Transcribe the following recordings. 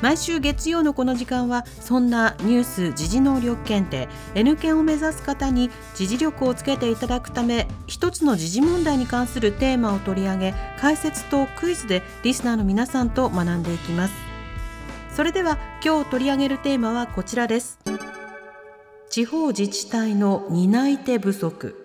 毎週月曜のこの時間はそんなニュース時事能力検定 N 検を目指す方に時事力をつけていただくため一つの時事問題に関するテーマを取り上げ解説とクイズでリスナーの皆さんと学んでいきます。それでは今日取り上げるテーマはこちらです。地方自治体の担い手不足。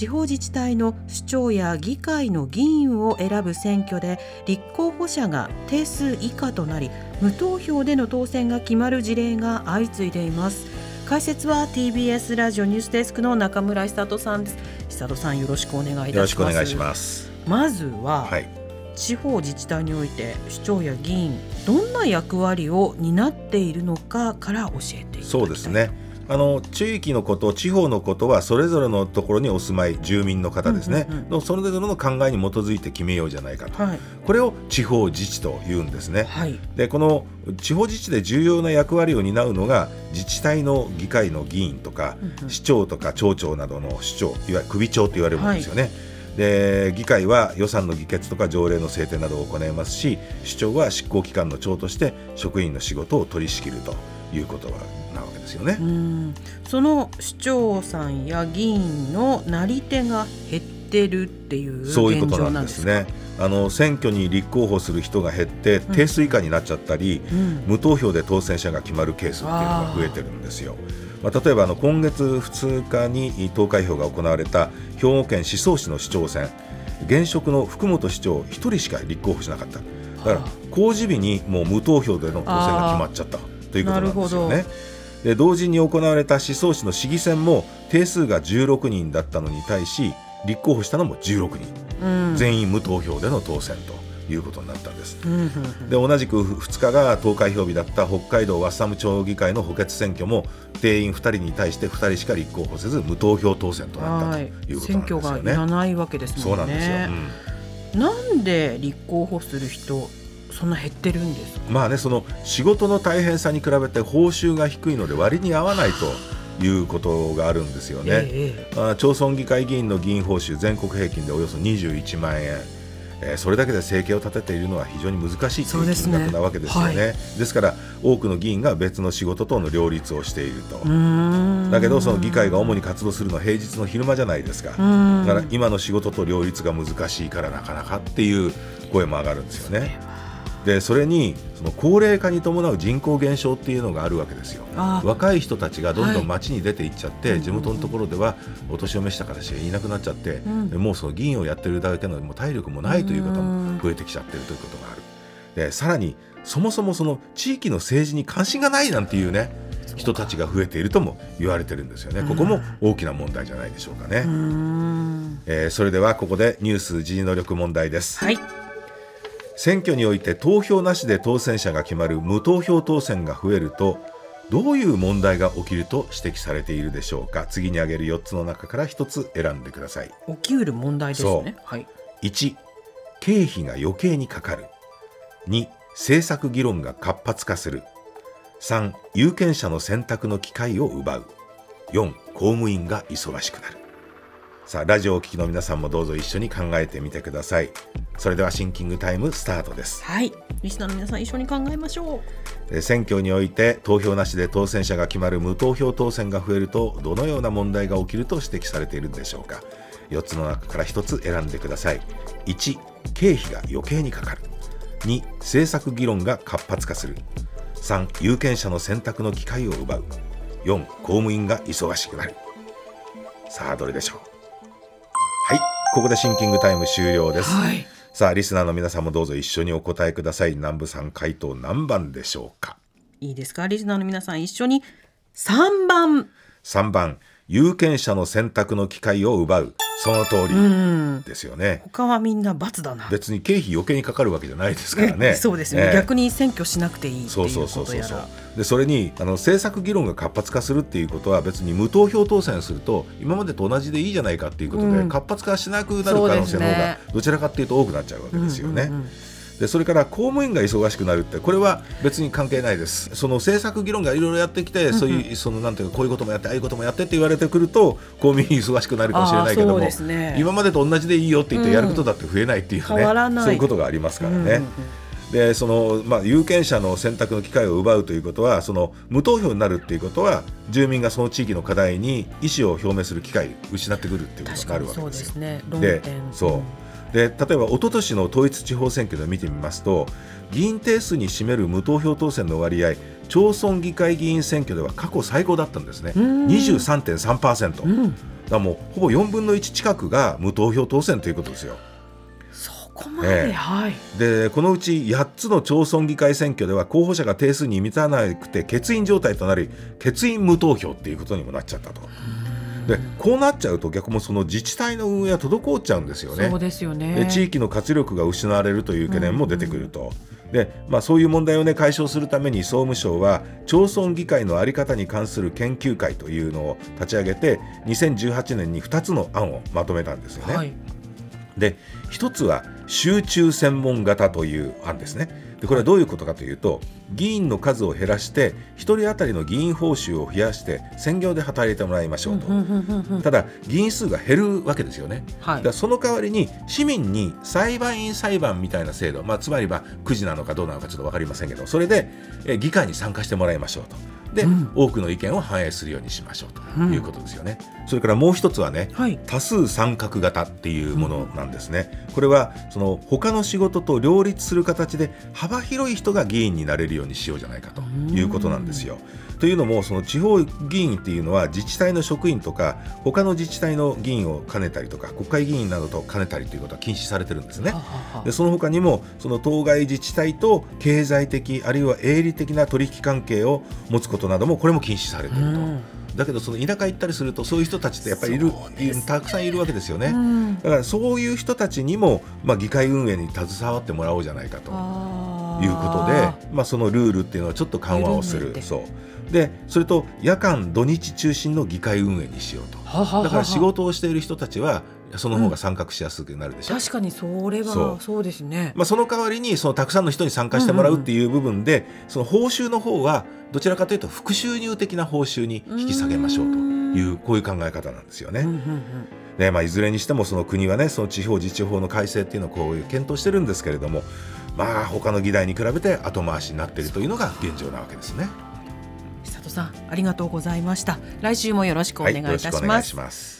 地方自治体の首長や議会の議員を選ぶ選挙で立候補者が定数以下となり無投票での当選が決まる事例が相次いでいます解説は TBS ラジオニュースデスクの中村久人さんです久人さんよろしくお願いいたしますよろしくお願いします。まずは、はい。地方自治体において首長や議員どんな役割を担っているのかから教えていただきたいそうですね。あの地域のこと、地方のことはそれぞれのところにお住まい住民の方ですね、うんうんうん。のそれぞれの考えに基づいて決めようじゃないかと、はい。これを地方自治と言うんですね。はい。でこの地方自治で重要な役割を担うのが自治体の議会の議員とか、うんうん。市長とか町長などの首長いわゆる首長と言われるものですよね。で議会は予算の議決とか条例の制定などを行いますし首長は執行機関の長として職員の仕事を取り仕切るということですよね。うん。その市長さんや議員のなり手が減ってるっていうそういう現ことなんですね。あの選挙に立候補する人が減って定数以下になっちゃったり、うん。無投票で当選者が決まるケースっていうのが増えてるんですよ。まあ、例えばあの今月2日に投開票が行われた兵庫県宍粟市の市長選。現職の福本市長1人しか立候補しなかった。だから公示日にもう無投票での当選が決まっちゃったということなんですよなるね。で同時に行われた宍粟市の市議選も定数が16人だったのに対し立候補したのも16人、うん全員無投票での当選ということになったんです。うんうんうんで同じく2日が投開票日だった北海道ワッサム町議会の補欠選挙も定員2人に対して2人しか立候補せず無投票当選となったとはいいうこと選なんですよね。挙がいらないわけですそうなんですよ、ね。なんで立候補する人そんな減ってるんですまあねその仕事の大変さに比べて報酬が低いので割に合わないということがあるんですよね。ええあ町村議会議員の議員報酬全国平均でおよそ21万円、えーそれだけで生計を立てているのは非常に難しいという金額なわけですよね。はですから多くの議員が別の仕事との両立をしていると、だけどその議会が主に活動するのは平日の昼間じゃないですか、うん。だから今の仕事と両立が難しいからなかなかっていう声も上がるんですよね。でそれにその高齢化に伴う人口減少っていうのがあるわけですよ。あ若い人たちがどんどはい。ん街に出ていっちゃって、うん。地元のところではお年を召した方しかいなくなっちゃって、ん。でもうその議員をやってるだけのもう体力もないという方も増えてきちゃってるということがある。でさらにそもそもその地域の政治に関心がないなんていうね人たちが増えているとも言われてるんですよね。ここも大きな問題じゃないでしょうかね、うーん。えーそれではここでニュース時事能力問題です。はい選挙において投票なしで当選者が決まる無投票当選が増えるとどういう問題が起きると指摘されているでしょうか？次に挙げる4つの中から1つ選んでください。起きうる問題ですね。はい。1経費が余計にかかる。2政策議論が活発化する。3有権者の選択の機会を奪う。4公務員が忙しくなるさあラジオをお聞きの皆さんもどうぞ一緒に考えてみてください。それではシンキングタイムスタートです。はい。リスナーの皆さん一緒に考えましょう。えー選挙において投票なしで当選者が決まる無投票当選が増えるとどのような問題が起きると指摘されているんでしょうか。4つの中から1つ選んでください。1経費が余計にかかる。2政策議論が活発化する。3有権者の選択の機会を奪う。4公務員が忙しくなる。さあどれでしょう。はいここでシンキングタイム終了です、はい。さあリスナーの皆さんもどうぞ一緒にお答えください。南部さん回答何番でしょうか？いいですか？リスナーの皆さん一緒に3番。3番。有権者の選択の機会を奪うその通うりん。ですよね。他はみんな罰だな。別に経費余計にかかるわけじゃないですからね。そうですよね、ええ。逆に選挙しなくていいそうそうそうそうそう。でそれにあの政策議論が活発化するっていうことは別に無投票当選すると今までと同じでいいじゃないかっていうことで、うん。活発化しなくなる可能性の方がね。どちらかっていうと多くなっちゃうわけですよね。うんうんうんでそれから公務員が忙しくなるってこれは別に関係ないです。その政策議論がいろいろやってきて、そういうそのなんていうかこういうこともやってああいうこともやってって言われてくると公務員忙しくなるかもしれないけども、ね。今までと同じでいいよって言ってやることだって増えないっていうね、変わらない。そういうことがありますからね。うんうんうん。でそのまあ、有権者の選択の機会を奪うということはその無投票になるっていうことは住民がその地域の課題に意思を表明する機会を失ってくるっていうことになるわけでよ。ですすね論で点。そうで例えば一昨年の統一地方選挙で見てみますと議員定数に占める無投票当選の割合町村議会議員選挙では過去最高だったんですね。ん。23.3%、うん。だもうほぼ4分の1近くが無投票当選ということですよ。そこまで、ええ。はい。でこのうち8つの町村議会選挙では候補者が定数に満たなくて欠員状態となり欠員無投票っていうことにもなっちゃったと。でこうなっちゃうと逆もその自治体の運営は滞っちゃうんですよね。そうですよねで地域の活力が失われるという懸念も出てくると。でまあ、そういう問題を、ね、解消するために総務省は町村議会の在り方に関する研究会というのを立ち上げて2018年に2つの案をまとめたんですよね。はいで一つは集中専門型という案ですね。でこれはどういうことかというと議員の数を減らして1人当たりの議員報酬を増やして専業で働いてもらいましょうと。ただ議員数が減るわけですよね。はいだからその代わりに市民に裁判員裁判みたいな制度、まあ、つまりはくじなのかどうなのかちょっと分かりませんけどそれでえ議会に参加してもらいましょうとで、うん多くの意見を反映するようにしましょうということですよね。それからもう一つはね、はい多数参画型っていうものなんですね。これはその他の仕事と両立する形で幅広い人が議員になれるようにしようじゃないかということなんですよ。というのもその地方議員っていうのは自治体の職員とか他の自治体の議員を兼ねたりとか国会議員などと兼ねたりということは禁止されてるんですねでその他にもその当該自治体と経済的あるいは営利的な取引関係を持つことなどもこれも禁止されていると。うん。だけどその田舎行ったりするとそういう人たちってやっぱりいるたくさんいるわけですよね。うん。だからそういう人たちにも、まあ、議会運営に携わってもらおうじゃないかということでまあ、そのルールっていうのはちょっと緩和をする。そう。でそれと夜間土日中心の議会運営にしようと。はははは。だから仕事をしている人たちはその方が参画しやすくなるでしょ、確かにそれはそう。ですね。まあ、その代わりにそのたくさんの人に参加してもらうっていう部分で、その報酬の方はどちらかというと副収入的な報酬に引き下げましょうというこういう考え方なんですよね。うんうんうんねまあ、いずれにしてもその国はねその地方自治法の改正っていうのをこういう検討してるんですけれどもまあ他の議題に比べて後回しになっているというのが現状なわけですね。久里さんありがとうございました。来週もよろしくお願いいたします、します。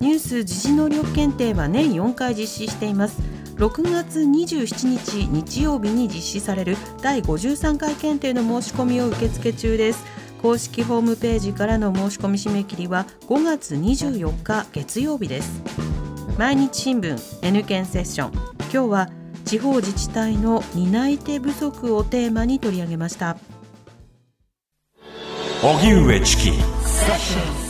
ニュース時事能力検定は年4回実施しています。6月27日日曜日に実施される第53回検定の申し込みを受付中です。公式ホームページからの申し込み締め切りは5月24日月曜日です。毎日新聞 N 検セッション。今日は地方自治体の担い手不足をテーマに取り上げました。荻上チキ。